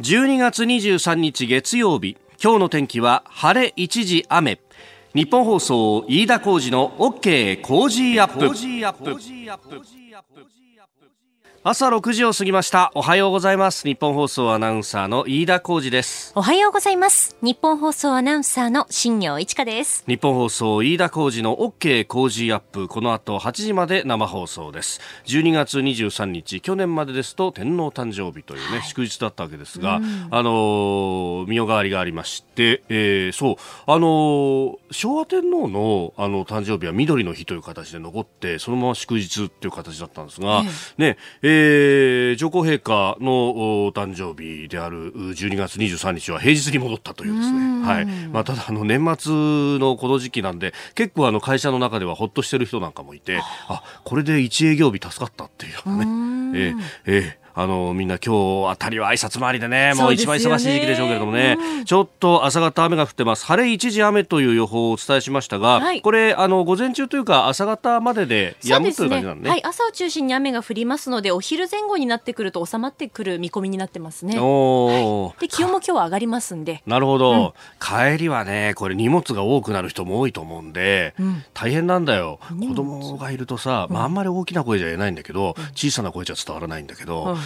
12月23日月曜日今日の天気は晴れ一時雨。ニッポン放送飯田浩司の OK Cozy up。朝6時を過ぎました。おはようございます。ニッポン放送アナウンサーの飯田浩司です。おはようございます。ニッポン放送アナウンサーの新行市佳です。ニッポン放送飯田浩司の OK Cozy up。この後8時まで生放送です。12月23日去年までですと天皇誕生日というね、はい、祝日だったわけですが、うん、あの御代替わりがありまして、えー、そう。あの昭和天皇のあの誕生日は緑の日という形で残ってそのまま祝日っていう形だったんですが、ねええー、上皇陛下のお誕生日である12月23日は平日に戻ったというですね、はい。まあ、ただあの年末のこの時期なんで結構あの会社の中ではほっとしてる人なんかもいてあ。これで1営業日助かったっていうね、えーえーあの、みんな今日あたりは挨拶回りでね、もう一番忙しい時期でしょうけれどもね、うん、ちょっと朝方雨が降ってます。晴れ一時雨という予報をお伝えしましたが、はい、これ、あの、午前中というか朝方までで止むという感じなんね、ね、はい、朝を中心に雨が降りますので、お昼前後になってくると収まってくる見込みになってますね。おはい、で、気温も今日は上がりますんで。なるほど、うん、帰りはね、これ荷物が多くなる人も多いと思うんで、うん、大変なんだよ。子供がいるとさ、まあ、あんまり大きな声じゃ言えないんだけど、小さな声じゃ伝わらないんだけど、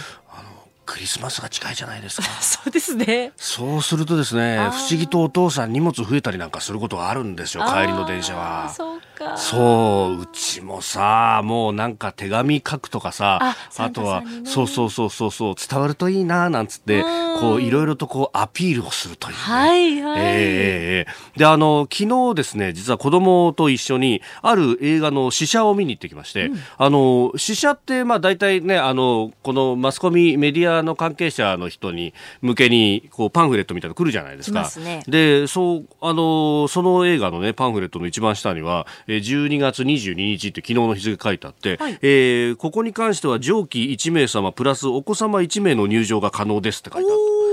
クリスマスが近いじゃないですか。そうですね。そうするとですね、不思議とお父さん荷物増えたりなんかすることがあるんですよ、帰りの電車は。そうか。そう、うちもさ、もうなんか手紙書くとかさ、ああとは、ね、そうそうそうそうそう、伝わるといいな、なんつって、こう、いろいろとこう、アピールをするという、ね。はいはい。えー、で、あの、昨日ですね、実は子供と一緒に、ある映画の試写を見に行ってきまして、うん、あの、試写って、まあ大体ね、あの、このマスコミ、メディアの関係者の人に向けにこうパンフレットみたいなの来るじゃないですか。ね、で、そうあのその映画のねパンフレットの一番下には12月22日って昨日の日付書いてあって、はい、えー、ここに関しては上記1名様プラスお子様1名の入場が可能ですって書いてあって。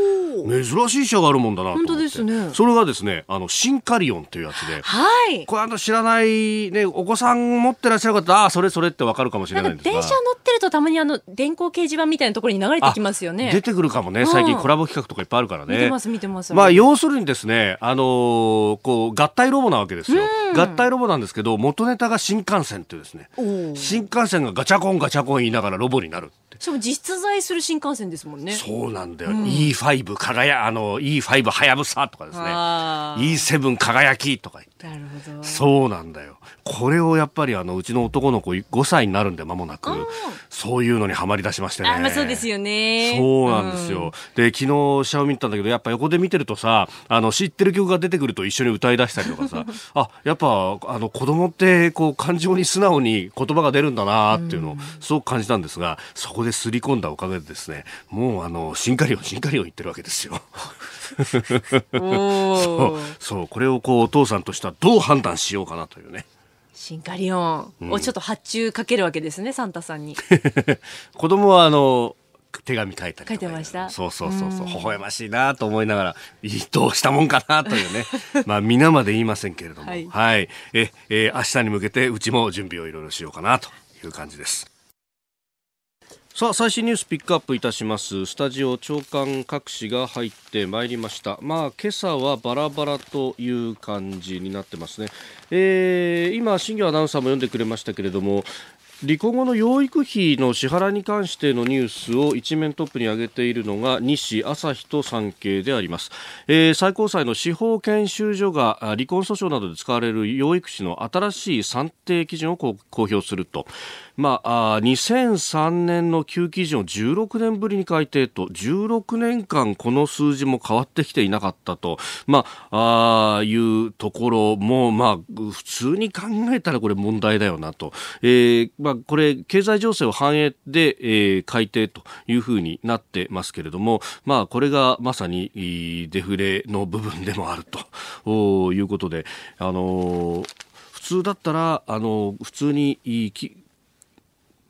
珍しい車があるもんだな本当ですね。それがですねあのシンカリオンっていうやつで。はい。これあの知らないねお子さん持ってらっしゃる方ああそれそれってわかるかもしれないんですが。電車乗ってるとたまにあの電光掲示板みたいなところに流れてきますよね。出てくるかもね。最近コラボ企画とかいっぱいあるからね。見てます見てます。まあ要するにですねあのー、こう合体ロボなわけですよ。合体ロボなんですけど元ネタが新幹線っていうですね。新幹線がガチャコンガチャコン言いながらロボになるしかも実在する新幹線ですもんね。そうなんだよ。うん、E5 輝、あの、E5 はやぶさとかですね。E7 輝きとか言って。なるほど。そうなんだよ。これをやっぱりあのうちの男の子5歳になるんで間もなく。そういうのにはまり出しましてね。あ、まあ、そうですよね。そうなんですよ、うん、で昨日シャオミったんだけどやっぱ横で見てるとさあの知ってる曲が出てくると一緒に歌い出したりとかさ あやっぱあの子供ってこう感情に素直に言葉が出るんだなっていうのをすごく感じたんですがそこですり込んだおかげでですねもうあのシンカリオンシンカリオン言ってるわけですよそうそうこれをこうお父さんとしてはどう判断しようかなというね。シンカリオン。をちょっと発注かけるわけですね、うん、サンタさんに。子供はあの手紙書いたり書いてました？そうそうそうそう。微笑ましいなと思いながらどうしたもんかなというね。まあ皆まで言いませんけれども。はい、はい、ええー、明日に向けてうちも準備をいろいろしようかなという感じですさあ最新ニュースピックアップいたします。スタジオ長官各紙が入ってまいりました。まあ今朝はバラバラという感じになってますね、えー、今新業アナウンサーも読んでくれましたけれども離婚後の養育費の支払いに関してのニュースを一面トップに挙げているのが西朝日と産経であります、えー、最高裁の司法研修所が離婚訴訟などで使われる養育費の新しい算定基準を公表すると。まあ、2003年の旧基準を16年ぶりに改定と16年間この数字も変わってきていなかったと、まあ、あいうところも、まあ、普通に考えたらこれ問題だよなと、えーまあ、これ経済情勢を反映で、えー、改定というふうになってますけれども、まあ、これがまさにデフレの部分でもあるということで、あのー普通だったら、あの、普通に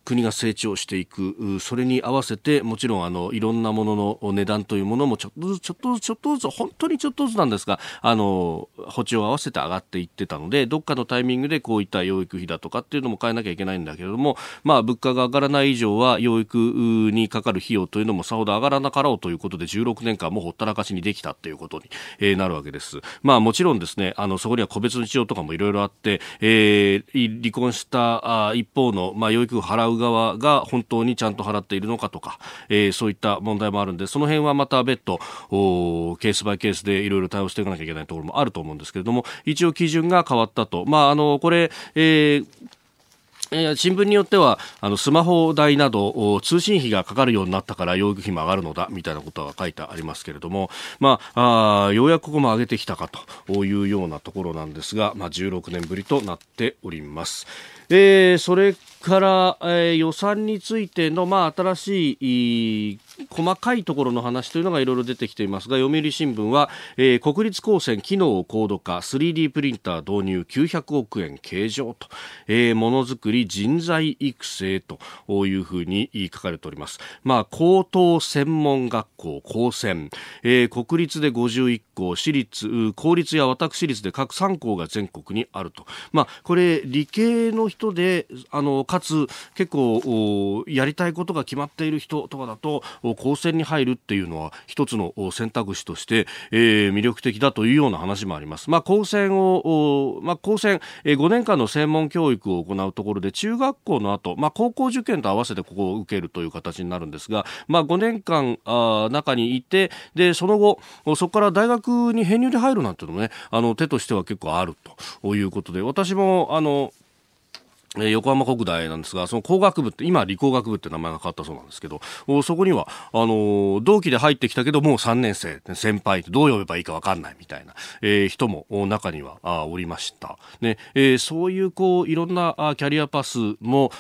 国が成長していくそれに合わせてもちろんあのいろんなものの値段というものもちょっとずつちょっとずつちょっとずつ本当にちょっとずつなんですがあの補地を合わせて上がっていってたのでどっかのタイミングでこういった養育費だとかっていうのも変えなきゃいけないんだけれどもまあ物価が上がらない以上は養育にかかる費用というのもさほど上がらなかろうということで16年間もほったらかしにできたということに、えー、なるわけです。まあもちろんですねあのそこには個別の事情とかもいろいろあって、えー、離婚したあ一方の、まあ、養育を払うう側が本当にちゃんと払っているのかとか、えー、そういった問題もあるんでその辺はまた別途ケースバイケースでいろいろ対応していかなきゃいけないところもあると思うんですけれども一応基準が変わったと。まああのこれ、えー新聞によってはあのスマホ代など通信費がかかるようになったから養育費も上がるのだみたいなことが書いてありますけれども、まあ、あようやくここも上げてきたかというようなところなんですが、まあ、16年ぶりとなっております。えー、それから、えー、予算についての、まあ、新しい細かいところの話というのがいろいろ出てきていますが読売新聞は、えー、国立高専機能高度化 3D プリンター導入900億円計上と、えー、ものづくり人材育成というふうに書かれております、まあ、高等専門学校高専、えー、国立で51校私立公立や私立で各3校が全国にあると、まあ、これ理系の人であのかつ結構やりたいことが決まっている人とかだと高専に入るっていうのは一つの選択肢として、えー、魅力的だというような話もあります。まあ、高専を、まあ、高専、えー、5年間の専門教育を行うところで中学校の後、まあ、高校受験と合わせてここを受けるという形になるんですが、まあ、5年間あ中にいてでその後そこから大学に編入で入るなんていうのもねあの手としては結構あるということで私もあのえ横浜国大なんですが、その工学部って、今理工学部って名前が変わったそうなんですけど、そこには、あの同期で入ってきたけど、もう3年生、先輩ってどう呼べばいいかわかんないみたいな、えー、人も中にはあおりました。ね、えー、そういう、こう、いろんなキャリアパスも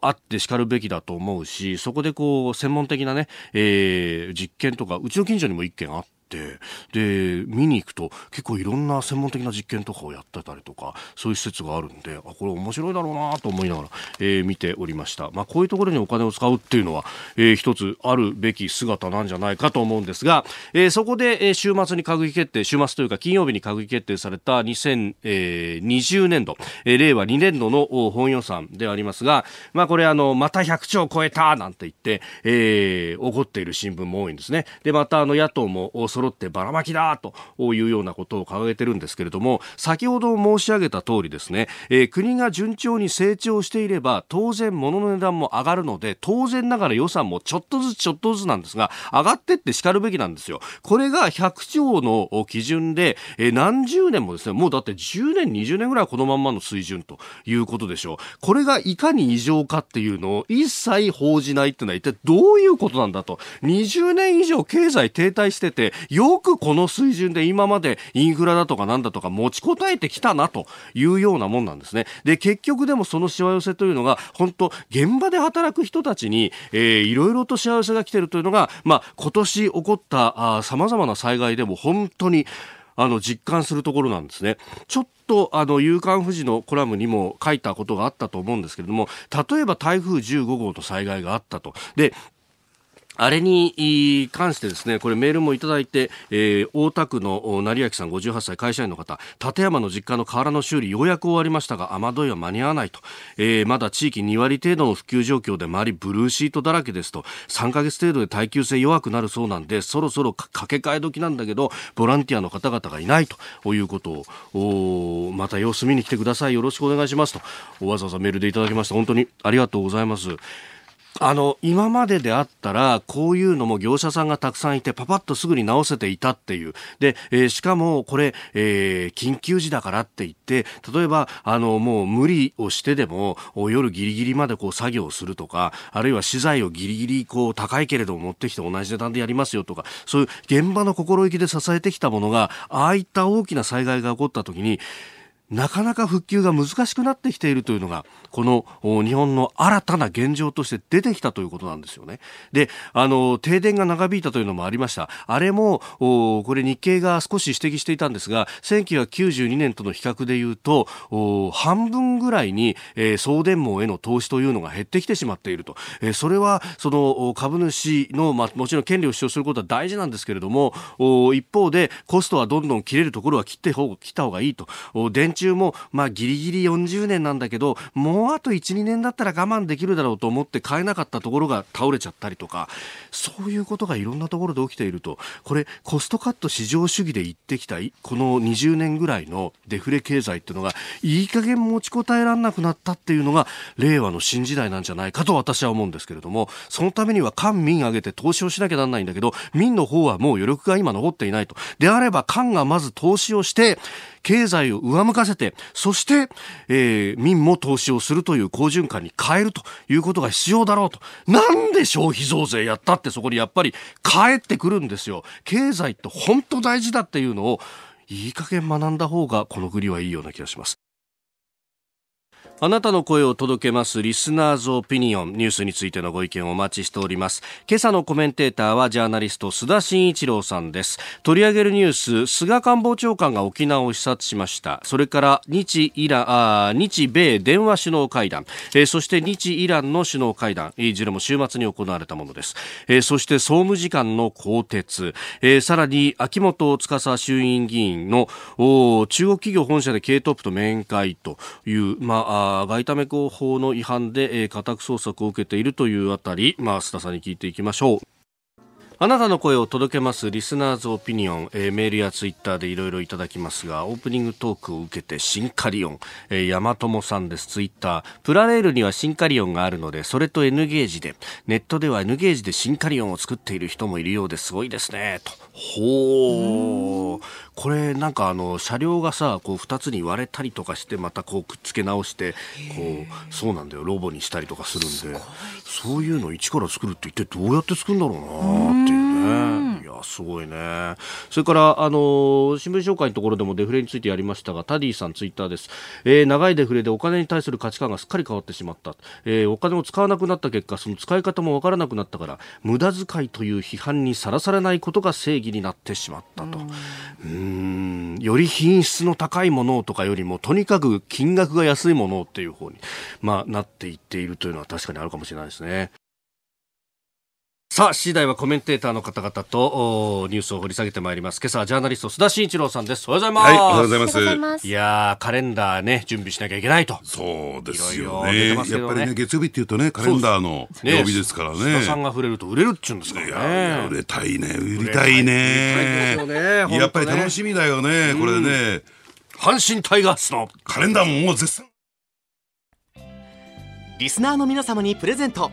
あって叱るべきだと思うし、そこでこう、専門的なね、えー、実験とか、うちの近所にも一件あって、ってで見に行くと結構いろんな専門的な実験とかをやってたりとかそういう施設があるんであこれ面白いだろうなと思いながら、えー、見ておりました、まあ、こういうところにお金を使うっていうのは、えー、一つあるべき姿なんじゃないかと思うんですが、えー、そこで、え、週末に閣議決定週末というか金曜日に閣議決定された2020年度、え、令和2年度の本予算でありますが、まあ、これあのまた100兆超えたなんて言って、えー、怒っている新聞も多いんですね。でまたあの野党も揃ってばらまきだというようなことを掲げてるんですけれども先ほど申し上げた通りですね、えー、国が順調に成長していれば当然物の値段も上がるので当然ながら予算もちょっとずつちょっとずつなんですが上がってって叱るべきなんですよ。これが100兆の基準で、えー、何十年もですねもうだって10年20年ぐらいはこのまんまの水準ということでしょう。これがいかに異常かっていうのを一切報じないっていうのは一体どういうことなんだと。20年以上経済停滞しててよくこの水準で今までインフラだとかなんだとか持ちこたえてきたなというようなもんなんですね。で、結局でもそのしわ寄せというのが、本当現場で働く人たちに、えー、いろいろとしわ寄せが来てるというのが、まあ、今年起こった様々な災害でも本当に、あの実感するところなんですね。ちょっとあの夕刊富士のコラムにも書いたことがあったと思うんですけれども例えば台風15号の災害があったとであれに関してですね、これメールもいただいて、えー、大田区の成明さん58歳会社員の方、立山の実家の瓦の修理ようやく終わりましたが、雨どいは間に合わないと、えー、まだ地域2割程度の普及状況で周りブルーシートだらけですと、3ヶ月程度で耐久性弱くなるそうなんで、そろそろ掛け替え時なんだけど、ボランティアの方々がいないということを、また様子見に来てください。よろしくお願いしますと、わざわざメールでいただきました。本当にありがとうございます。あの、今までであったら、こういうのも業者さんがたくさんいて、パパッとすぐに直せていたっていう。で、えー、しかも、これ、えー、緊急時だからって言って、例えば、あの、もう無理をしてでも、夜ギリギリまでこう作業するとか、あるいは資材をギリギリこう高いけれども持ってきて同じ値段でやりますよとか、そういう現場の心意気で支えてきたものが、ああいった大きな災害が起こった時に、なかなか復旧が難しくなってきているというのが、この日本の新たな現状として出てきたということなんですよね。で、あの、停電が長引いたというのもありました。あれも、これ日経が少し指摘していたんですが、1992年との比較で言うと、半分ぐらいに、えー、送電網への投資というのが減ってきてしまっていると。えー、それは、その株主の、まあ、もちろん権利を主張することは大事なんですけれども、一方でコストはどんどん切れるところは切って切った方がいいと。電中も、まあ、ギリギリ40年なんだけど、もうあと1、2年だったら我慢できるだろうと思って買えなかったところが倒れちゃったりとか、そういうことがいろんなところで起きていると、これ、コストカット市場主義で言ってきた、この20年ぐらいのデフレ経済っていうのが、いい加減持ちこたえられなくなったっていうのが、令和の新時代なんじゃないかと私は思うんですけれども、そのためには官民挙げて投資をしなきゃなんないんだけど、民の方はもう余力が今残っていないと。であれば、官がまず投資をして、経済を上向かせて、そして、えー、民も投資をするという好循環に変えるということが必要だろうと。なんで消費増税やったってそこにやっぱり帰ってくるんですよ。経済って本当大事だっていうのを、いい加減学んだ方がこの国はいいような気がします。あなたの声を届けますリスナーズオピニオンニュースについてのご意見をお待ちしております。今朝のコメンテーターはジャーナリスト須田慎一郎さんです。取り上げるニュース菅官房長官が沖縄を視察しました。それから日イラあ日米電話首脳会談、えー、そして日イランの首脳会談。いずれも週末に行われたものです、えー、そして総務次官の更迭、えー、さらに秋元司衆院議員の中国企業本社で経営トップと面会というまあ外為工法の違反で、えー、家宅捜索を受けているというあたり、まあ、須田さんに聞いていきましょう。あなたの声を届けますリスナーズオピニオン、えー、メールやツイッターでいろいろいただきますが、オープニングトークを受けてシンカリオン、えー、山友さんです、ツイッター。プラレールにはシンカリオンがあるので、それと N ゲージで、ネットでは N ゲージでシンカリオンを作っている人もいるようですごいですね、と。ほー。これなんかあの車両がさこう2つに割れたりとかしてまたこうくっつけ直してこうそうなんだよ。ロボにしたりとかするんで。そういうの一から作るって一体どうやって作るんだろうなっていうねすごいね。それからあの新聞紹介のところでもデフレについてやりましたがタディさんツイッターです、えー、長いデフレでお金に対する価値観がすっかり変わってしまった、えー、お金を使わなくなった結果その使い方もわからなくなったから無駄遣いという批判にさらされないことが正義になってしまったと。うん。うん。より品質の高いものとかよりもとにかく金額が安いものっていう方に、まあ、なっていっているというのは確かにあるかもしれないですね。さあ、次第はコメンテーターの方々とニュースを掘り下げてまいります。今朝はジャーナリスト須田慎一郎さんです。おはようございます。はい、おはようございます。いやカレンダーね、準備しなきゃいけないと。そうですよね。いろいろねやっぱりね、月曜日っていうとね、カレンダーの曜日ですからね。須田さんが触れると売れるっちゅうんですかね。いや、売れたいね、売りたいね。いねやっぱり楽しみだよね、これね。阪神タイガースのカレンダーももう絶賛。リスナーの皆様にプレゼント。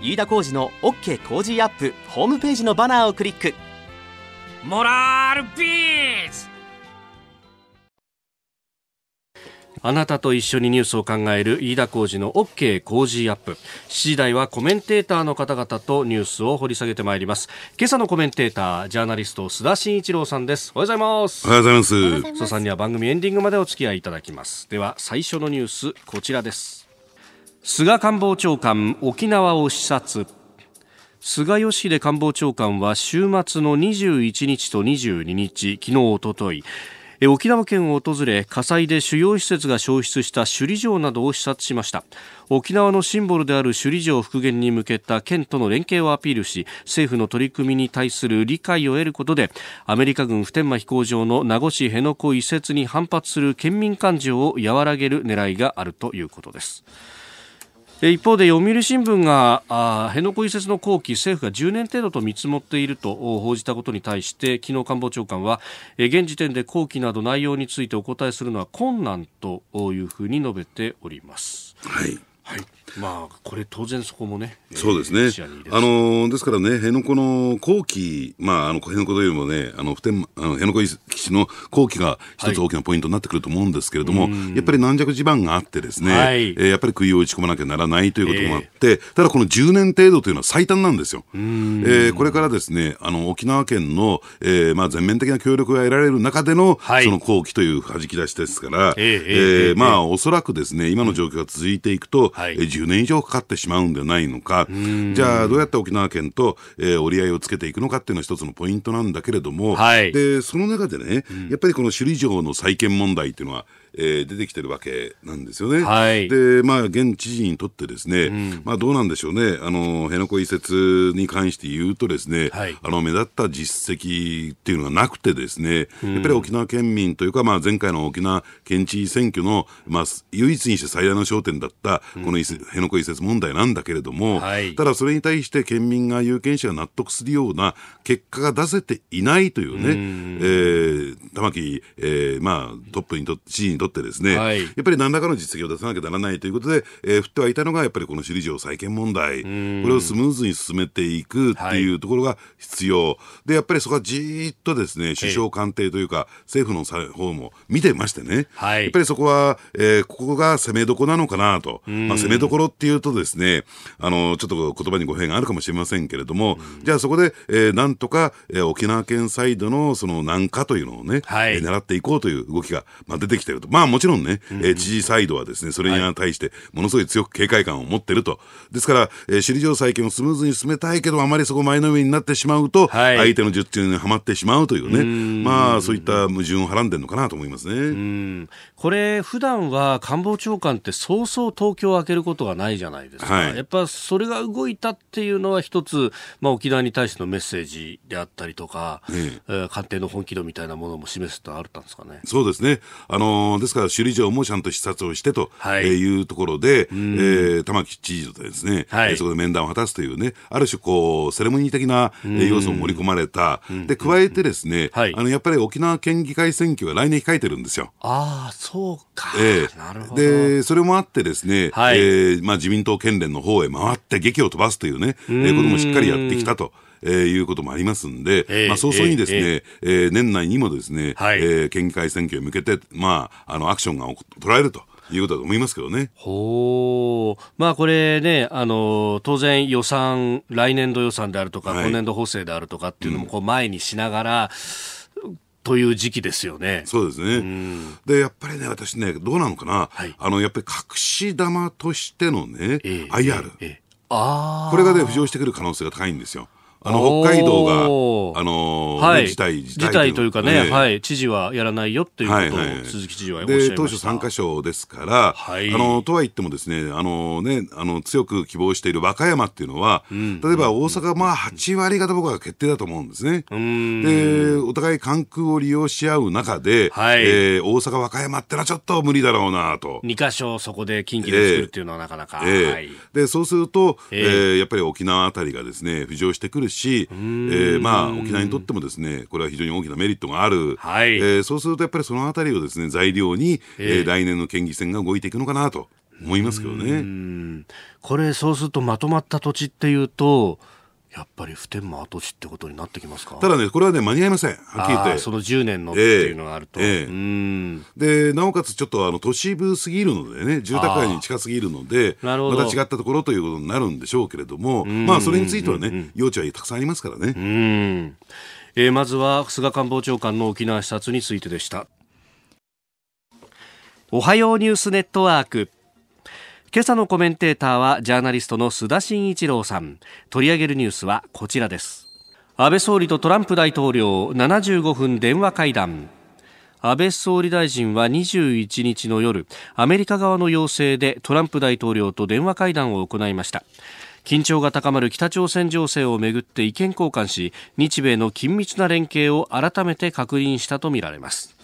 飯田浩司の OK 工事アップホームページのバナーをクリックモラルビズあなたと一緒にニュースを考える飯田浩司の OK 工事アップ。7時台はコメンテーターの方々とニュースを掘り下げてまいります。今朝のコメンテーター、ジャーナリスト須田慎一郎さんです。おはようございます。おはようございます。須田さんには番組エンディングまでお付き合いいただきます。では最初のニュース、こちらです。菅官房長官沖縄を視察。菅義偉官房長官は週末の21日と22日昨日おととい。沖縄県を訪れ火災で主要施設が焼失した首里城などを視察しました。沖縄のシンボルである首里城復元に向けた県との連携をアピールし政府の取り組みに対する理解を得ることでアメリカ軍普天間飛行場の名護市辺野古移設に反発する県民感情を和らげる狙いがあるということです。一方で読売新聞があ辺野古移設の後期政府が10年程度と見積もっていると報じたことに対して昨日官房長官は現時点で後期など内容についてお答えするのは困難というふうに述べております。はい、はいまあ、これ当然そこもね。そうですね。あの、ですからね、辺野古の後期、まあ、あの、辺野古というよりもね、あの、普天、あの辺野古基地の後期が一つ大きなポイントになってくると思うんですけれども、はい、やっぱり軟弱地盤があってですね、はい、えー、やっぱり杭を打ち込まなきゃならないということもあって、えー、ただこの10年程度というのは最短なんですよ。えー、これからですね、あの、沖縄県の、えー、まあ、全面的な協力が得られる中での、はい、その後期という弾き出しですから、えー、えー、まあ、おそらくですね、今の状況が続いていくと、はい、10年以上かかってしまうんではないのか、じゃあどうやって沖縄県と、えー、折り合いをつけていくのかっていうのは一つのポイントなんだけれども、はい、でその中でね、やっぱりこの首里城の再建問題っていうのは、えー、出てきてるわけなんですよね。はい、で、まあ、現知事にとってですね、うん、まあ、どうなんでしょうね、あの、辺野古移設に関して言うとですね、はい、あの、目立った実績っていうのがなくてですね、うん、やっぱり沖縄県民というか、まあ、前回の沖縄県知事選挙の、まあ、唯一にして最大の焦点だった、この辺野古移設問題なんだけれども、はい、ただそれに対して県民が有権者が納得するような結果が出せていないというね、うん、えー、玉城、えー、まあ、トップにとって、知事にとってですね、はい、やっぱり何らかの実績を出さなきゃならないということで、えー、振ってはいたのが、やっぱりこの首里城再建問題、これをスムーズに進めていくっていうところが必要。はい、で、やっぱりそこはじーっとですね、首相官邸というか、政府の方も見てましてね、はい、やっぱりそこは、えー、ここが攻めどこなのかなと。まあ、攻めどころっていうとですね、あの、ちょっと言葉に語弊があるかもしれませんけれども、じゃあそこで、えー、なんとか、えー、沖縄県サイドのその難化というのをね、はい、えー、狙っていこうという動きが、まあ、出てきていると。まあもちろんね、えー、知事サイドはですね、それに対してものすごい強く警戒感を持っていると。ですから、えー、首里城再建をスムーズに進めたいけど、あまりそこ前のめりになってしまうと、はい、相手の術中にはまってしまうというね、まあそういった矛盾をはらんでるのかなと思いますね。これ、普段は官房長官ってそうそう東京を開けることがないじゃないですか。はい、やっぱそれが動いたっていうのは一つ、まあ沖縄に対してのメッセージであったりとか、ええ官邸の本気度みたいなものも示すとあったんですかね。そうですね。あのー、ですから首里城もちゃんと視察をしてと、はい、えー、いうところで、えー、玉城知事とですね、はい、そこで面談を果たすというね、ある種こう、セレモニー的な要素を盛り込まれた。で、加えてですね、はい、あの、やっぱり沖縄県議会選挙が来年控えてるんですよ。ああ、そうか。えー、なるほど。で、それもあってですね、はい、えー、まあ自民党県連の方へ回って劇を飛ばすというね、えー、こともしっかりやってきたと。えー、いうこともありますんで、えー、まあ、早々にですね、えー、えー、年内にもですね、はい、えー、県議会選挙に向けて、まあ、あの、アクションが取られると。いうことだと思いますけどね。ほう。まあこれね、あの、当然予算、来年度予算であるとか、はい、今年度補正であるとかっていうのもこう前にしながら、うん、という時期ですよね。そうですね。うん、で、やっぱりね、私ね、どうなのかな、はい、あの、やっぱり隠し玉としてのね、えー、IR、えーえー、あこれがね、浮上してくる可能性が高いんですよ。あの北海道が、あのはい、事態事態というかね、はい、知事はやらないよっていうことを、はいはい、鈴木知事はおっしゃいました。で当初3か所ですから、はい、あのとは言ってもですねあのねあの強く希望している和歌山っていうのは、うん、例えば大阪まあ8割方僕は決定だと思うんですね。でお互い関空を利用し合う中で、はい。えー、大阪和歌山ってのはちょっと無理だろうなと。2か所そこで近畿で作るっていうのはなかなか。えー、はい、でそうすると、えー、えー、やっぱり沖縄あたりがですね浮上してくるし、えー、まあ沖縄にとってもですねこれは非常に大きなメリットがある、はい。えー、そうするとやっぱりそのあたりをですね材料に、えー、来年の県議選が動いていくのかなと思いますけどね。これそうするとまとまった土地っていうとやっぱり普天間跡地ってことになってきますか？ただね、これはね、間に合いません。はっきり言って。その10年のっていうのがあると。えー、で、なおかつちょっとあの都市部すぎるのでね、住宅街に近すぎるので、また違ったところということになるんでしょうけれども、まあ、それについてはね、余地はたくさんありますからね。うんえー、まずは菅官房長官の沖縄視察についてでした。おはようニュースネットワーク。今朝のコメンテーターはジャーナリストの須田慎一郎さん。取り上げるニュースはこちらです。安倍総理とトランプ大統領75分電話会談。安倍総理大臣は21日の夜アメリカ側の要請でトランプ大統領と電話会談を行いました。緊張が高まる北朝鮮情勢をめぐって意見交換し日米の緊密な連携を改めて確認したとみられます。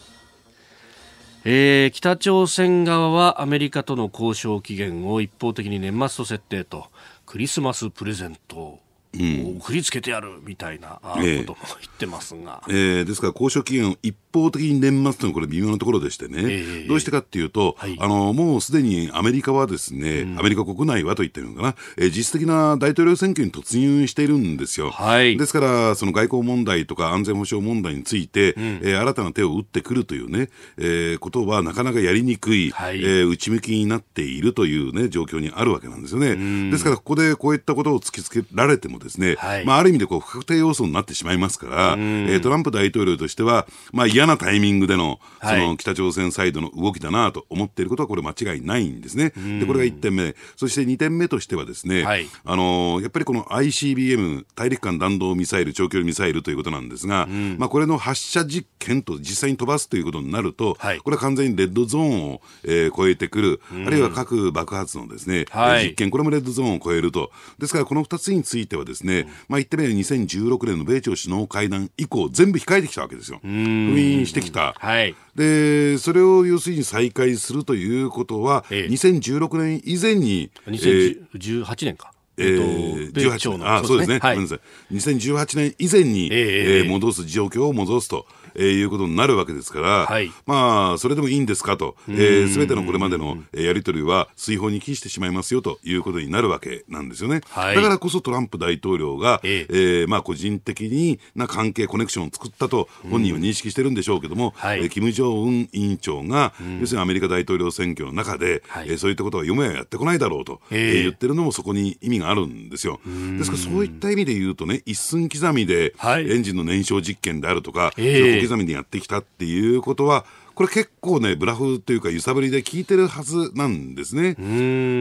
えー、北朝鮮側はアメリカとの交渉期限を一方的に年末と設定とクリスマスプレゼント送りつけてやるみたいなことも言ってますが、えー、え。ー、ですから交渉期限を一方的に年末というのはこれ微妙なところでしてね、え。ー、どうしてかっていうと、はい、あのもうすでにアメリカはですね、うん、アメリカ国内はと言ってるのかな、えー、実質的な大統領選挙に突入しているんですよ。はい、ですからその外交問題とか安全保障問題について、うん、えー、新たな手を打ってくるというね、えー、ことはなかなかやりにくい、はい、えー、内向きになっているというね状況にあるわけなんですよね。ですからここでこういったことを突きつけられてもですね、はい、まあある意味でこう不確定要素になってしまいますから、えー、トランプ大統領としてはまあ嫌なタイミングでののその北朝鮮サイドの動きだなと思っていることはこれ間違いないんですね。でこれが1点目。そして2点目としてはですね、はい、あのやっぱりこの ICBM 大陸間弾道ミサイル長距離ミサイルということなんですが、まあ、これの発射実験と実際に飛ばすということになると、はい、これは完全にレッドゾーンを、えー、超えてくる、あるいは核爆発のですね、はい、実験これもレッドゾーンを超えると。ですからこの2つについてはですね、まあ、言ってみれば2016年の米朝首脳会談以降全部控えてきたわけですよ。封印してきた。はい、で、それを要するに再開するということは、ええ、2016年以前に。2018年か。えー、18年、あ、そうですね。はい、ごめんなさい。2018年以前に、ええー、戻す状況を戻すと。えー、いうことになるわけですから、はい、まあ、それでもいいんですかと、す、えー、べ、てのこれまでのやり取りは水泡に帰してしまいますよということになるわけなんですよね。はい、だからこそトランプ大統領が、えー、えー、まあ、個人的にな関係、コネクションを作ったと本人は認識してるんでしょうけども、はい、えー、金正恩委員長が、要するにアメリカ大統領選挙の中で、はい、えー、そういったことはよもややってこないだろうと、えー、言ってるのもそこに意味があるんですよ。ですからそういった意味で言うとね、一寸刻みで、エンジンの燃焼実験であるとか、えー、小刻みにやってきたってい。うことは、これ結構ね、ブラフとい。うか揺さぶりで効い。てるはずなんですね。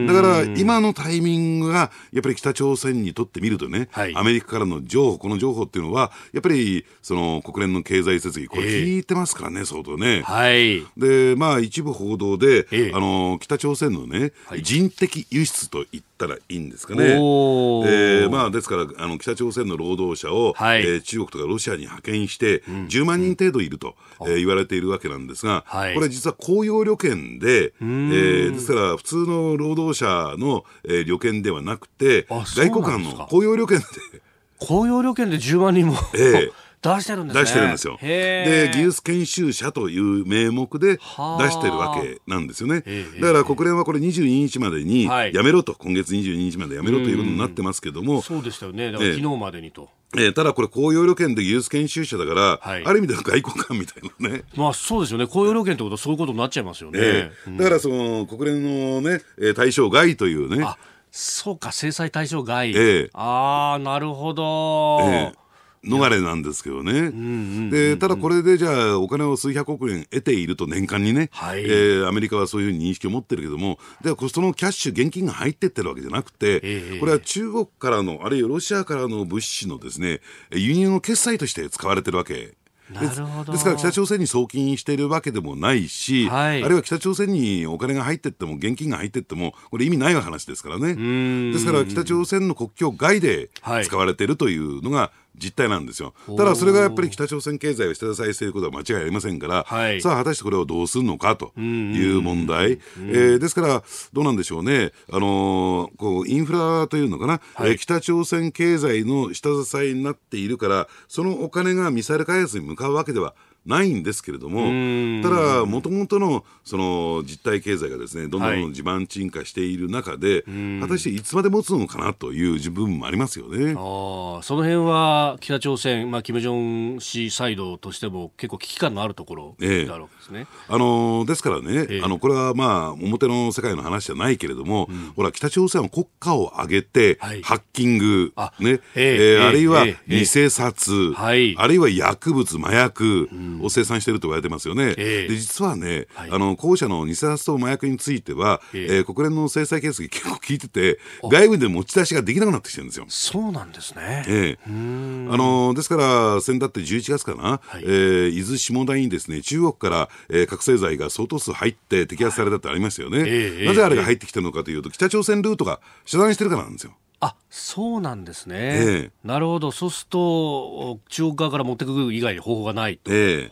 だから今のタイミングが、やっぱり北朝鮮にとってみるとね、はい、アメリカからの情報、この情報ってい。うのは、やっぱりその国連の経済設備、これ聞い。てますからね、えー、相当ね。はい、で、まあ一部報道で、えー、あの、北朝鮮のね、はい、人的輸出とい。ったらいいんですかね。えー、まあですから、あの北朝鮮の労働者を、はい、えー、中国とかロシアに派遣して、うん、10万人程度いると、うん、えー、言われているわけなんですが、はい、これ実は公用旅券で、えー、ですから普通の労働者の、えー、旅券ではなくて、外交官の公用旅券で。公用旅券で10万人も。ええ。ー出してるんですね。出してるんですよ。で、技術研修者という名目で出してるわけなんですよね。だから国連はこれ22日までにやめろと、今月22日までやめろということになってますけども。そうでしたよね。だから昨日までにと。えー、ただこれ、公用旅券で技術研修者だから、はい、ある意味では外交官みたいなね。まあそうですよね、公用旅券ってことはそういうことになっちゃいますよね。えー、だからその国連のね、対象外というね。そうか、制裁対象外。えー、ああ、なるほど。えー逃れなんですけどね、でただこれでじゃあ、お金を数百億円得ていると、年間にね、はい、えー、アメリカはそういうふうに認識を持ってるけども、ではそのキャッシュ、現金が入ってってるわけじゃなくて、えー、これは中国からの、あるいはロシアからの物資のですね輸入の決済として使われてるわけ。ですから北朝鮮に送金しているわけでもないし、はい、あるいは北朝鮮にお金が入っていっても、現金が入っていっても、これ、意味ない話ですからね。ですから、北朝鮮の国境外で使われているというのが、実態なんですよ。ただそれがやっぱり北朝鮮経済を下支えしていることは間違いありませんから、はい、さあ果たしてこれをどうするのかという問題。えー、ですから、どうなんでしょうね。あのー、こう、インフラというのかな、はい、えー、北朝鮮経済の下支えになっているから、そのお金がミサイル開発に向かうわけではないんですけれども、ただ、もともとのその実体経済がですねどんどん地盤沈下している中で、はい、果たしていつまで持つのかなという自分もありますよね。あその辺は北朝鮮、まあ、金正恩氏サイドとしても結構危機感のあるところだろうですね。ええ、あのですからね、え、あのこれはまあ表の世界の話じゃないけれども、うん、ほら北朝鮮は国家を挙げて、はい、ハッキング、あね。えー、あるいは偽札、はい、あるいは薬物麻薬、うんを生産していると言われてますよね。で実はね、はい、あの後者の偽札と麻薬については、えー、えー、国連の制裁決議結構効いてて、外部で持ち出しができなくなってきてるんですよ。そうなんですね。えー、あのですから、先だって11月かな、はい、えー、伊豆下田にですね中国から、えー、覚醒剤が相当数入って摘発されたってありますよね。はい、なぜあれが入ってきてるのかというと、北朝鮮ルートが遮断してるからなんですよ。あそうなんですね、ええ、なるほど、そうすると、中国側から持ってくる以外に方法がない。と。え。え、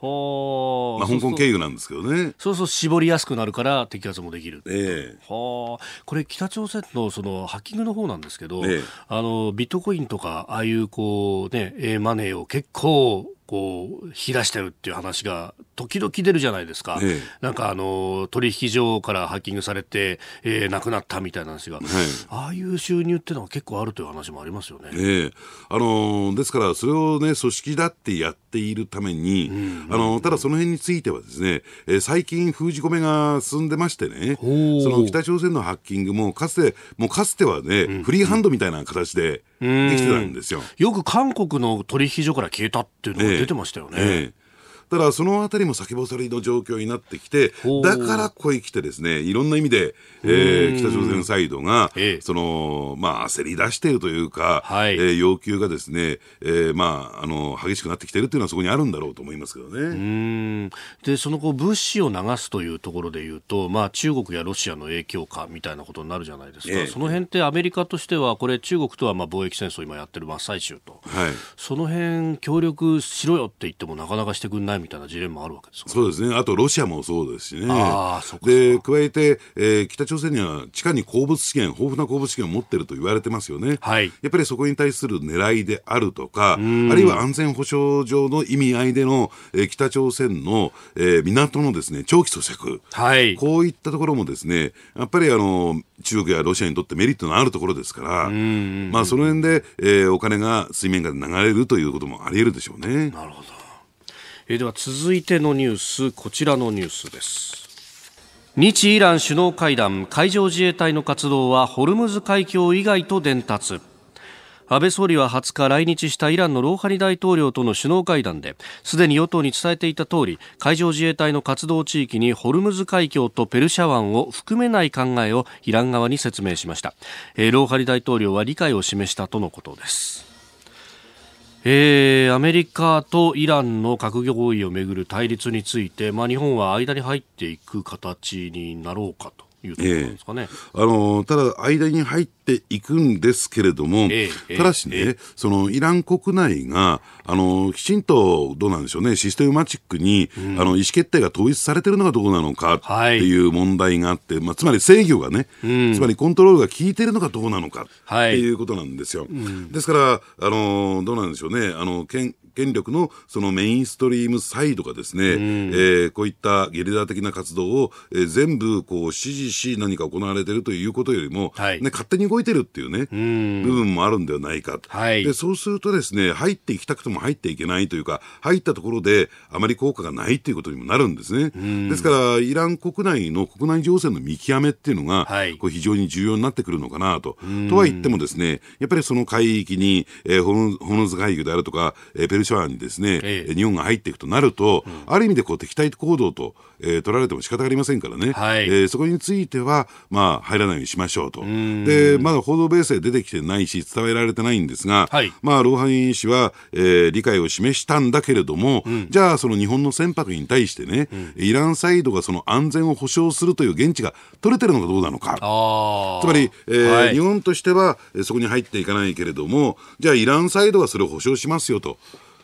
まあ、香港経由なんですけどね。そうそう絞りやすくなるから摘発もできる。ええ、はあ、これ北朝鮮のそのハッキングの方なんですけど、ええ、あのビットコインとかああいうこうねマネーを結構こう引き出してるっていう話が時々出るじゃないですか、ええ、なんかあの取引所からハッキングされて、えー、亡くなったみたいな話が、はい、ああいう収入っていうのは結構あるという話もありますよね。ええ、あのですからそれをね組織だってやっているために、うんあのただその辺についてはですね、えー、最近封じ込めが進んでましてね、その北朝鮮のハッキングもかつてもうかつてはね、うん、フリーハンドみたいな形でできてたんですよ。よく韓国の取引所から消えたっていうのが出てましたよね。ええただそのあたりも先細りの状況になってきて、だからここへ来てですね、いろんな意味で、えー、北朝鮮サイドが、その、まあ、焦り出しているというか、はい、えー、要求がですね、えー、まあ、あの、激しくなってきているというのはそこにあるんだろうと思いますけどね。うん。で、そのこう物資を流すというところでいうと、まあ、中国やロシアの影響かみたいなことになるじゃないですか。えー、その辺ってアメリカとしては、これ中国とはまあ貿易戦争今やってる真っ最中と、はい、その辺協力しろよって言ってもなかなかしてくんないみたいな事例もあるわけですそうですね、あとロシアもそうですしね、で加えて、えー、北朝鮮には地下に鉱物資源、豊富な鉱物資源を持っていると言われてますよね、はい、やっぱりそこに対する狙いであるとか、あるいは安全保障上の意味合いでの、えー、北朝鮮の、えー、港のですね長期租借、はい、こういったところもですねやっぱりあの中国やロシアにとってメリットのあるところですから、まあ、その辺で、えー、お金が水面下で流れるということもあり得るでしょうね。なるほどえー、では続いてのニュースこちらのニュースです。日イラン首脳会談海上自衛隊の活動はホルムズ海峡以外と伝達。安倍総理は20日来日したイランのローハニ大統領との首脳会談ですでに与党に伝えていた通り海上自衛隊の活動地域にホルムズ海峡とペルシャ湾を含めない考えをイラン側に説明しました、えー、ローハニ大統領は理解を示したとのことです。えー、アメリカとイランの核合意をめぐる対立について、まあ、日本は間に入っていく形になろうかと。いうところですかね、えー、あのただ、間に入っていくんですけれども、えー、ただしね、えー、そのイラン国内があのきちんとどうなんでしょうね、システマチックに、うん、あの意思決定が統一されてるのかどうなのかっていう問題があって、まあ、つまり制御がね、うん、つまりコントロールが効いてるのかどうなのかっていうことなんですよ。はい。うん、ですから、あのどうなんでしょうね、あの権権力のそのメインストリームサイドがですね、うん、えー、こういったゲリラ的な活動を、えー、全部こう指示し何か行われているということよりも、はい、ね、勝手に動いてるっていうね、うん、部分もあるんではないか、はい、でそうするとですね入っていきたくても入っていけないというか入ったところであまり効果がないということにもなるんですね、うん、ですからイラン国内の国内情勢の見極めっていうのが、はい、こう非常に重要になってくるのかなと。とは言ってもですねやっぱりその海域に、えー、ホノズ海峡であるとか、えー、ペルシにですね、ええ、日本が入っていくとなると、うん、ある意味でこう敵対行動と、えー、取られても仕方ありませんからね、はい、えー、そこについては、まあ、入らないようにしましょうと。で、まだ報道ベースで出てきてないし、伝えられてないんですが、はい、まあ、ローハニ氏は、えー、理解を示したんだけれども、うん、じゃあ、その日本の船舶に対してね、うん、イランサイドがその安全を保障するという現地が取れてるのかどうなのか。つまり、えー、はい、日本としては、そこに入っていかないけれども、じゃあ、イランサイドがそれを保障しますよと。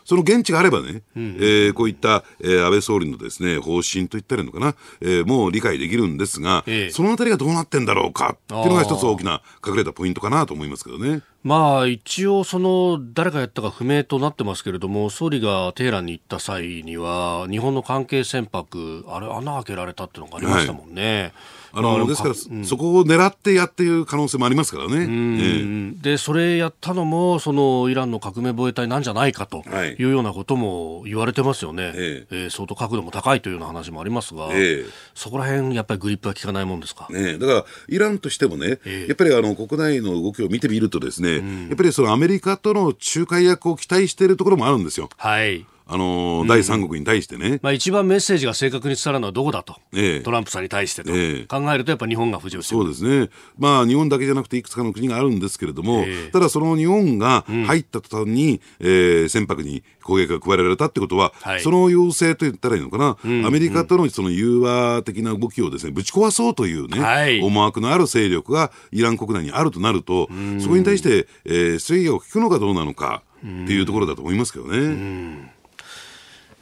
その現地があればね、うん、えー、こういった、えー、安倍総理のですね、方針といったらいいのかな、えー、もう理解できるんですが、えー、そのあたりがどうなってんだろうかっていうのが一つ大きな隠れたポイントかなと思いますけどね。まあ、一応、その、誰がやったか不明となってますけれども、総理がテヘランに行った際には、日本の関係船舶、あれ、穴開けられたっていうのがありましたもんね。はいあのですから、うん、そこを狙ってやっている可能性もありますからね。えー、で、それやったのも、そのイランの革命防衛隊なんじゃないかというようなことも言われてますよね。えー、えー、相当角度も高いというような話もありますが、えー、そこら辺やっぱりグリップは効かないもんですか？ね、だから、イランとしてもね、えー、やっぱりあの国内の動きを見てみるとですね、うん、やっぱりそのアメリカとの仲介役を期待しているところもあるんですよ。はい。あのーうん、第三国に対してね、まあ、一番メッセージが正確に伝わるのはどこだと、ええ、トランプさんに対してと、ええ、考えると、やっぱり日本が浮上してそうですね、まあ、日本だけじゃなくて、いくつかの国があるんですけれども、え、ただ、その日本が入った途端に、うん、えー、船舶に攻撃が加えられたってことは、はい、その要請と言ったらいいのかな、うん、アメリカとのその融和的な動きをですねぶち壊そうというね、はい、思惑のある勢力がイラン国内にあるとなると、うん、そこに対して、えー、制御を聞くのかどうなのかっていうところだと思いますけどね。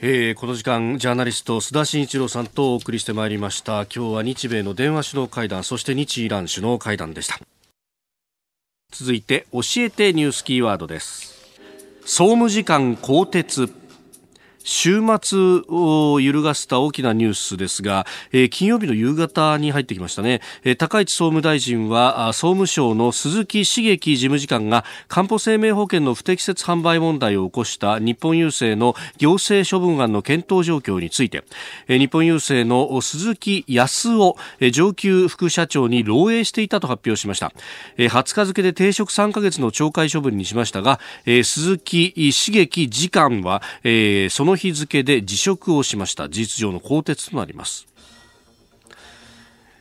えー、この時間ジャーナリスト須田慎一郎さんとお送りしてまいりました。今日は日米の電話首脳会談そして日イラン首脳会談でした。続いて教えてニュースキーワードです。総務次官更迭。週末を揺るがした大きなニュースですが、えー、金曜日の夕方に入ってきましたね、えー、高市総務大臣は総務省の鈴木茂樹事務次官がかんぽ生命保険の不適切販売問題を起こした日本郵政の行政処分案の検討状況について、えー、日本郵政の鈴木康夫、上級副社長に漏洩していたと発表しました、えー、20日付で停職3ヶ月の懲戒処分にしましたが、えー、鈴木茂樹次官は、えー、そのの日付で辞職をしました。事実上の更迭となります。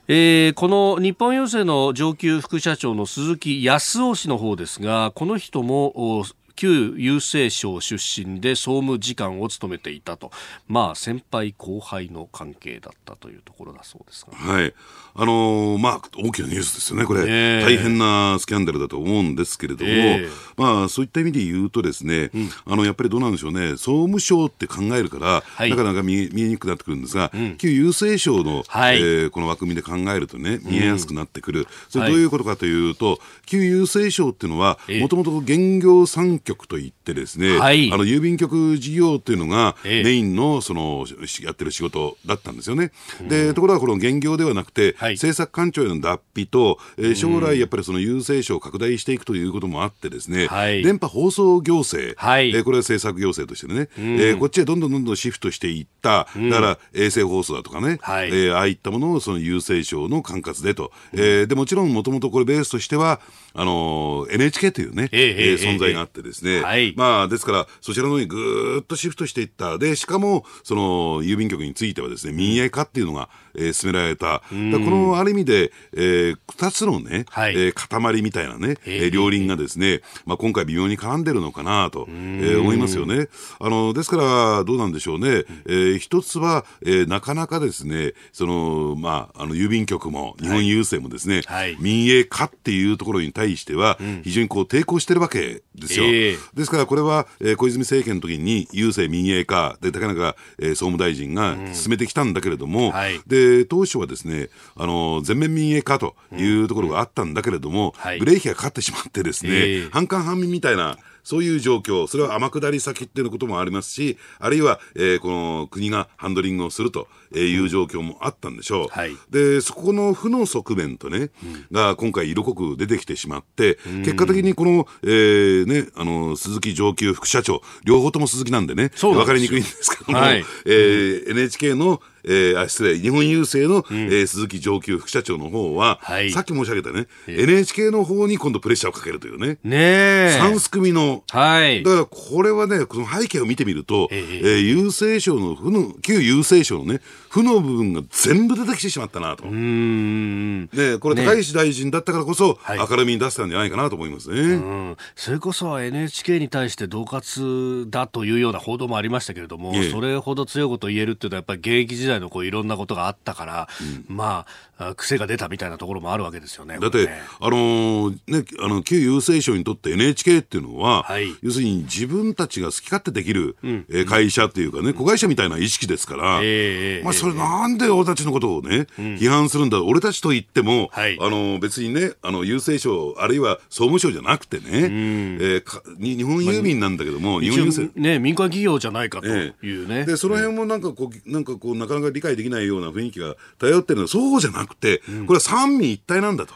えー、この日本郵政の上級副社長の鈴木康夫氏の方ですがこの人も旧郵政省出身で総務次官を務めていたと、まあ、先輩後輩の関係だったというところだそうですが、はい、あのー、まあ、大きなニュースですよね、これ、え。ー、大変なスキャンダルだと思うんですけれども、えー、まあ、そういった意味で言うとですね、うん、あのやっぱりどうなんでしょうね、総務省って考えるから、はい、なかなか見え見えにくくなってくるんですが、うん、旧郵政省の、はい、えー、この枠組みで考えるとね、見えやすくなってくる、うん、それどういうことかというと、はい、旧郵政省っていうのは、もともと現業産局といってですね、はい、あの郵便局事業っていうのがメインのそのやってる仕事だったんですよね。でところがこの現業ではなくて、はい、政策官庁への脱皮と、えー、将来やっぱりその郵政省を拡大していくということもあってですね、はい、電波放送行政、はい、えー、これは政策行政としてね、えー、こっちへどんどんどんどんシフトしていった、だから衛星放送だとかね、はい、えー、ああいったものをその郵政省の管轄でと、えー、でもちろんもともとこれベースとしてはあのー、NHK というね、えー、えー、存在があってですね、はい、まあですからそちらの方にぐーっとシフトしていった。でしかもその郵便局についてはですね民営化っていうのが、えー、進められた、このある意味で、えー、2つのね、はい、えー、塊みたいなね、えー、両輪がですね、まあ、今回微妙に絡んでるのかなと、えー、思いますよね。あのですからどうなんでしょうね、えー、一つは、えー、なかなかですねその、まあ、あの郵便局も日本郵政もですね、はい、民営化っていうところに対しては、非常にこう抵抗してるわけですよ。えー、ですからこれは、えー、小泉政権の時に郵政民営化で高中、えー、総務大臣が進めてきたんだけれども、うんはい、で当初はですねあの全面民営化というところがあったんだけれども、うん。はい、ブレーキがかかってしまってですね、えー、半官半民みたいなそういう状況、それは天下り先っていうこともありますし、あるいは、えー、この国がハンドリングをするという状況もあったんでしょう。はい、で、そこの負の側面とね、うん、が今回色濃く出てきてしまって、うん、結果的にこの、えー、ね、あの、鈴木上級副社長、両方とも鈴木なんでね、わかりにくいんですけども、はい、えー、NHK のえー、あ失礼、日本郵政の、うん、えー、鈴木上級副社長の方は、はい、さっき申し上げたね、NHK の方に今度プレッシャーをかけるというね。ね三すくみの。はい。だからこれはね、この背景を見てみると、えー、えー、郵政省の、旧郵政省のね、負の部分が全部出てきてしまったなと。うん。ね、これ高市大臣だったからこそ、明るみに出したんじゃないかなと思いますね。うん。それこそ NHK に対して恫喝だというような報道もありましたけれども、それほど強いことを言えるっていうのはやっぱり現役時代のこういろんなことがあったから、うん、まあ、癖が出たみたいなところもあるわけですよね。だって、ね、あのね、あの、旧郵政省にとって NHK っていうのは、はい、要するに自分たちが好き勝手できる、うん、え会社っていうかね、子会社みたいな意識ですから、えー、まあ、それなんで俺たちのことをね、うん、批判するんだ、俺たちと言っても、はい、あの、別にね、あの、郵政省、あるいは総務省じゃなくてね、うん、えー、か日本郵便なんだけども、まあ、日本郵政。ね、民間企業じゃないかというね。で、その辺もなんかこう、なんかこう、なかなか理解できないような雰囲気が頼ってるのはそうじゃなくて、これは三位一体なんだと。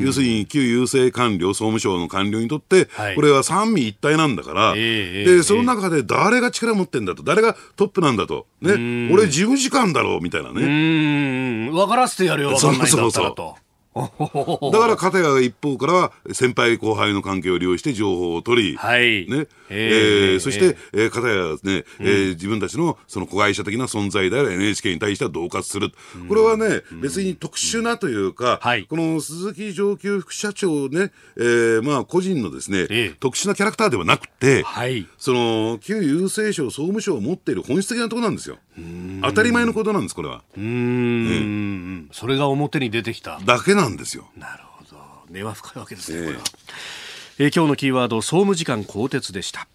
要するに旧郵政官僚、総務省の官僚にとって、はい、これは三位一体なんだから、えー、で、その中で誰が力持ってんだと、誰がトップなんだと、ね、俺事務次官だろうみたいなね。分からせてやるよ、分かんないんだったらと。そうそうそうだから片や一方からは先輩後輩の関係を利用して情報を取り、はい、ね。えー、そして、えー、片やね、えー、自分たちのその子会社的な存在である NHK に対しては恫喝する。これはね、別に特殊なというか、はい、この鈴木上級副社長ね、えー、まあ個人のですね、えー、特殊なキャラクターではなくて、はい、その旧郵政省総務省を持っている本質的なところなんですよ。当たり前のことなんです、これは。うん、ね、それが表に出てきた。だけなんですよ。なるほど。根は深いわけですね、これは。えー、今日のキーワード、総務次官更迭でした。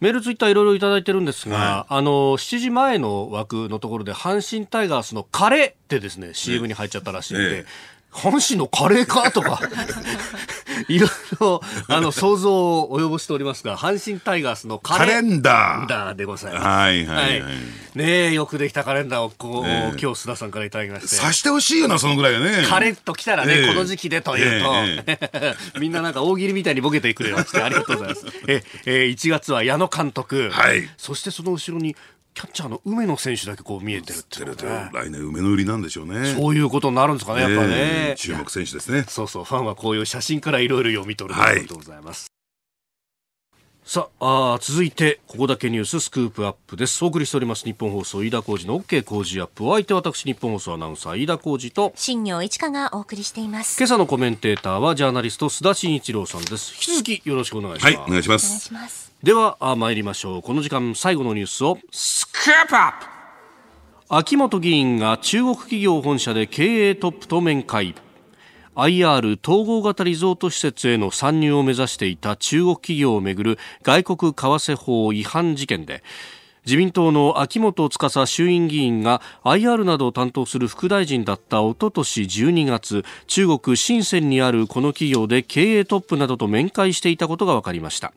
メールツイッターいろいろいただいてるんですが、はい、あの7時前の枠のところで阪神タイガースのカレーってですね CM に入っちゃったらしいんで、ええ阪神のカレーか？とか。いろいろあの想像を及ぼしておりますが阪神タイガースのカレンダー。でございます。はいはい、はい、ねよくできたカレンダーをこう、えー、今日須田さんからいただきまして。さしてほしいよなそのぐらいね。カレッと来たらね、えー、この時期でというと、えー、みんななんか大喜利みたいにボケてくれましてありがとうございます。ええー、1月は矢野監督、はい、そしてその後ろにキャッチャーの梅野選手だけこう見えてるっていう、ね、来年梅野売りなんでしょうね。そういうことになるんですかねやっぱね。注目選手ですね。そうそうファンはこういう写真からいろいろ読み取るということでございます、はい、さあ続いてここだけニューススクープアップです。お送りしております日本放送飯田浩司の OK 工事アップ。お相手私日本放送アナウンサー飯田浩司と新業一華がお送りしています。今朝のコメンテーターはジャーナリスト須田慎一郎さんです。引き続きよろしくお願いします。はいお願いします。お願いします。では参りましょう。この時間最後のニュースをスクープアップ。秋元議員が中国企業本社で経営トップと面会 IR 統合型リゾート施設への参入を目指していた中国企業をめぐる外国為替法違反事件で自民党の秋元司衆院議員が IR などを担当する副大臣だったおととし12月中国深センにあるこの企業で経営トップなどと面会していたことが分かりました。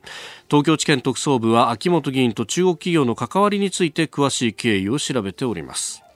東京地検特捜部は秋元議員と中国企業の関わりについて詳しい経緯を調べております。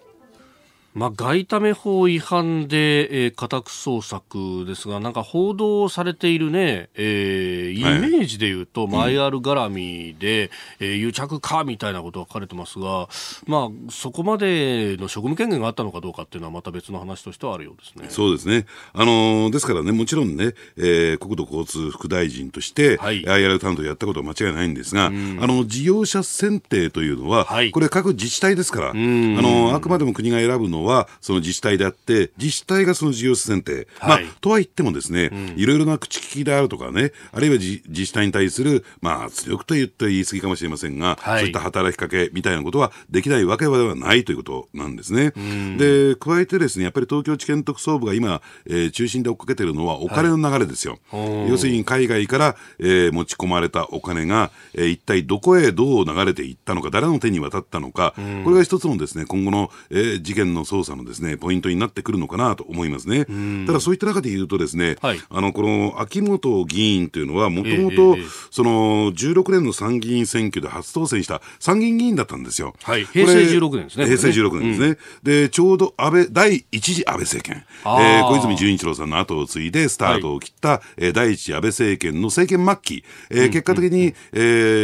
まあ、外為法違反で、えー、家宅捜索ですが、なんか報道されているね、えー、イメージで言うと、はい、マイアル絡みで、うん、えー、癒着かみたいなことが書かれてますが、まあ、そこまでの職務権限があったのかどうかっていうのは、また別の話としてはあるようですね。そうですね。あのー、ですからね、もちろんね、えー、国土交通副大臣として、はい、IR 担当やったことは間違いないんですが、あの、事業者選定というのは、はい、これ各自治体ですから、あの、あくまでも国が選ぶのは、その自治体であって、自治体がその事業者選定。はい、まあ、とは言ってもですね、うん、いろいろな口利きであるとかね、あるいは自治体に対する、まあ、圧力と言って言い過ぎかもしれませんが、はい、そういった働きかけみたいなことはできないわけではないということなんですね。で、加えてですね、やっぱり東京地検特捜部が今、えー、中心で追っかけてるのはお金の流れですよ。はい、要するに海外から、えー、持ち込まれたお金が、えー、一体どこへどう流れていったのか、誰の手に渡ったのか、これが一つのですね、今後の、えー、事件の捜査のですね、ポイントになってくるのかなと思いますね。ただそういった中で言うとですね、はい、あの、この秋元議員というのは、もともと、その、16年の参議院選挙で初当選した参議院議員だったんですよ。はい、平成16年ですね。平成16年ですね。うん、で、ちょうど安倍、第一次安倍政権、えー、小泉純一郎さんの後を継いでスタートを切った、はい、えー、第一次安倍政権の政権末期、えー、結果的に、うん、え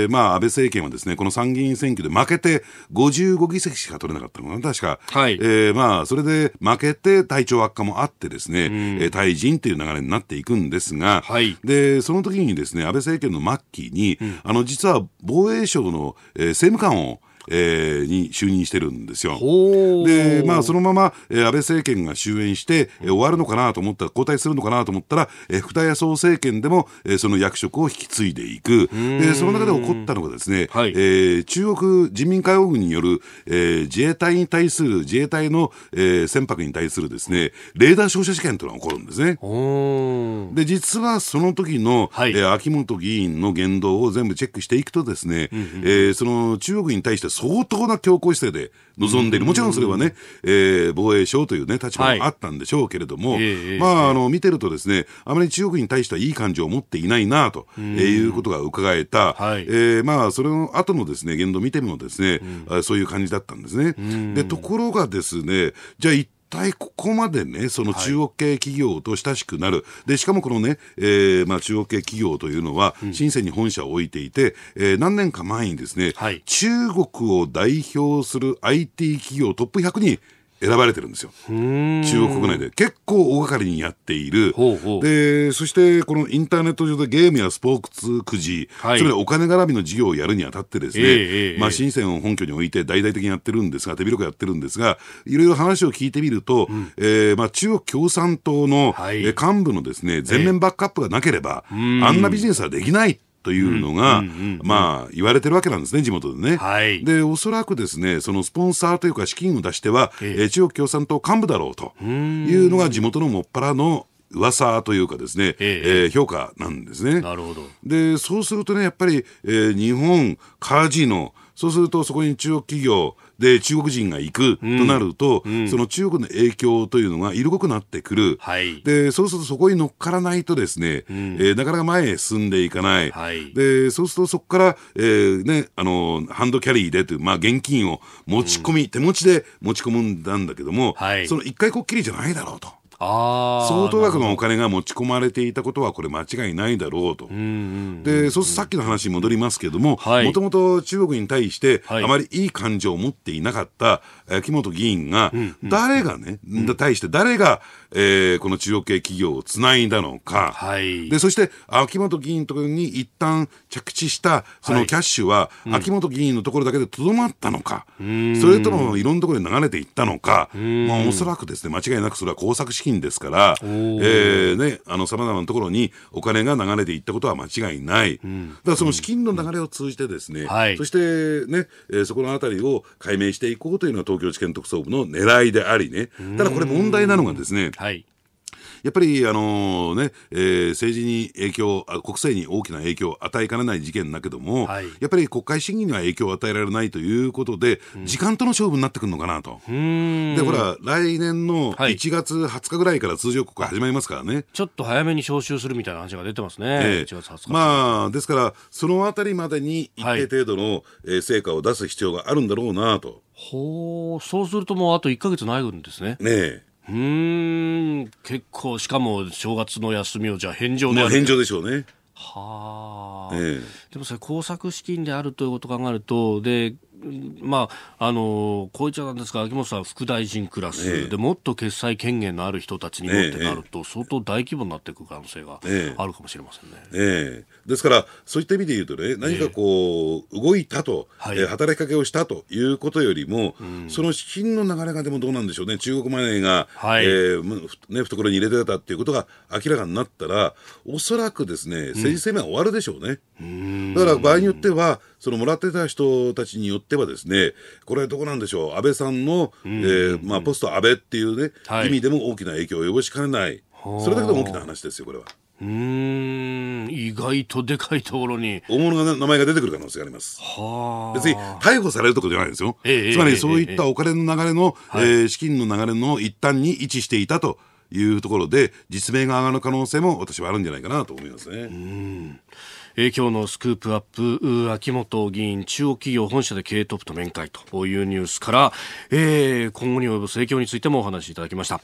ー、まあ、安倍政権はですね、この参議院選挙で負けて55議席しか取れなかったのかな、確か。はい、えー、まあ、それで負けて体調悪化もあってですね、うん、えー、退陣っていう流れになっていくんですが、はい、で、その時にですね、安倍政権の末期に、うん、あの、実は防衛省の、えー、政務官をえー、に就任してるんですよ。で、まあ、そのまま、えー、安倍政権が終焉して、えー、終わるのかなと思ったら、交代するのかなと思ったら、えー、福田康夫政権でも、えー、その役職を引き継いでいく。で、その中で起こったのがですね、はい、えー、中国人民解放軍による、えー、自衛隊に対する、自衛隊の、えー、船舶に対するですね、レーダー照射事件というのが起こるんですね。で、実はその時の、はい、えー、秋元議員の言動を全部チェックしていくとですね、うんうん、えー、その中国に対して相当な強硬姿勢で臨んでいる、もちろんそれはね、えー、防衛省という、ね、立場があったんでしょうけれども、はい、まあ、あの見てると、ですねあまり中国に対してはいい感情を持っていないなと、えいうことが伺えた、はい、えー、まあ、それの後のですね言動を見てもですね、うん、そういう感じだったんですね。でところがですねじゃあ一体ここまでね、その中国系企業と親しくなる、はい、でしかもこのね、えーまあ、中国系企業というのは、深センに本社を置いていて、えー、何年か前にですね、はい、中国を代表する IT 企業トップ100に選ばれてるんですよ。中国国内で。結構大掛かりにやっている。で、そしてこのインターネット上でゲームやスポーツくじ、はい、それお金絡みの事業をやるにあたってですね、えー、まあ、深センを本拠に置いて大々的にやってるんですが、手広くやってるんですが、いろいろ話を聞いてみると、うん、えー、まあ、中国共産党の、はい、幹部のですね、全面バックアップがなければ、えー、あんなビジネスはできないというのが、まあ、言われてるわけなんですね、地元でね。はい、で、おそらくですね、そのスポンサーというか資金を出しては、えー、中国共産党幹部だろうというのが地元のもっぱらの噂というかですね、えええー、評価なんですね。なるほど。で、そうするとね、やっぱり、えー、日本カジノ、そうするとそこに中国企業、で中国人が行くとなると、うん、その中国の影響というのが色濃くなってくる、はい、でそうするとそこに乗っからないとですね、うん、えー、なかなか前へ進んでいかない、はい、でそうするとそこから、えーね、あのハンドキャリーでという、まあ、現金を持ち込み、うん、手持ちで持ち込むんだけども、はい、その一回こっきりじゃないだろうと。相当額のお金が持ち込まれていたことはこれ間違いないだろうと。で、そうするとさっきの話に戻りますけれども、もともと中国に対してあまりいい感情を持っていなかった木本議員が、誰がね、対して誰が、えー、この中国系企業をつないだのか、はい、でそして秋元議員のところに一旦着地したそのキャッシュは、はい、秋元議員のところだけでとどまったのか、それともいろんなところに流れていったのか、まあ、おそらくですね間違いなくそれは工作資金ですから、えーね、あのさまざまなところにお金が流れていったことは間違いない、うん、だからその資金の流れを通じてですね、はい、そしてね、えー、そこのあたりを解明していこうというのは東京地検特捜部の狙いでありね、ただこれ問題なのがですね、はいやっぱり、あのね、えー、政治に影響、国政に大きな影響を与えかねない事件だけども、はい、やっぱり国会審議には影響を与えられないということで、うん、時間との勝負になってくるのかなと。で、ほら、来年の1月20日ぐらいから通常国会始まりますからね、はい、ちょっと早めに召集するみたいな話が出てますね。えー、まあ、ですから、そのあたりまでに一定程度の、はい、えー、成果を出す必要があるんだろうなと。ほう、そうするともうあと1か月ないんですね。ねえ。うん。結構しかも正月の休みをじゃあ返上であ返上でしょうね。はあ、ええ、でもそれ工作資金であるということを考えるとでまあ、あのこういっちゃなんですが秋元さん、副大臣クラス、ええ、でもっと決裁権限のある人たちにもってなると、相当大規模になっていく可能性があるかもしれませんね、ええ。ですから、そういった意味で言うとね、何かこう、動いたと、はい、えー、働きかけをしたということよりも、うん、その資金の流れがでもどうなんでしょうね、中国マネーが、はい、えー、ね、懐に入れてたっていうことが明らかになったら、おそらくですね、政治生命は終わるでしょうね。うん、だから場合によっては、そのもらってた人たちによってはですね、これどこなんでしょう、安倍さんの、うん、えー、まあ、ポスト安倍っていうね、はい、意味でも大きな影響を及ぼしかねない。それだけでも大きな話ですよ、これは。うん。意外とでかいところに。大物が名前が出てくる可能性があります。は別に逮捕されるところじゃないですよ、ええ、つまりそういったお金の流れの、えええー、資金の流れの一端に位置していたというところで実名が上がる可能性も私はあるんじゃないかなと思いますね。うんえ、今日のスクープアップ秋元議員中央企業本社で経営トップと面会というニュースから、えー、今後に及ぼす影響についてもお話しいただきました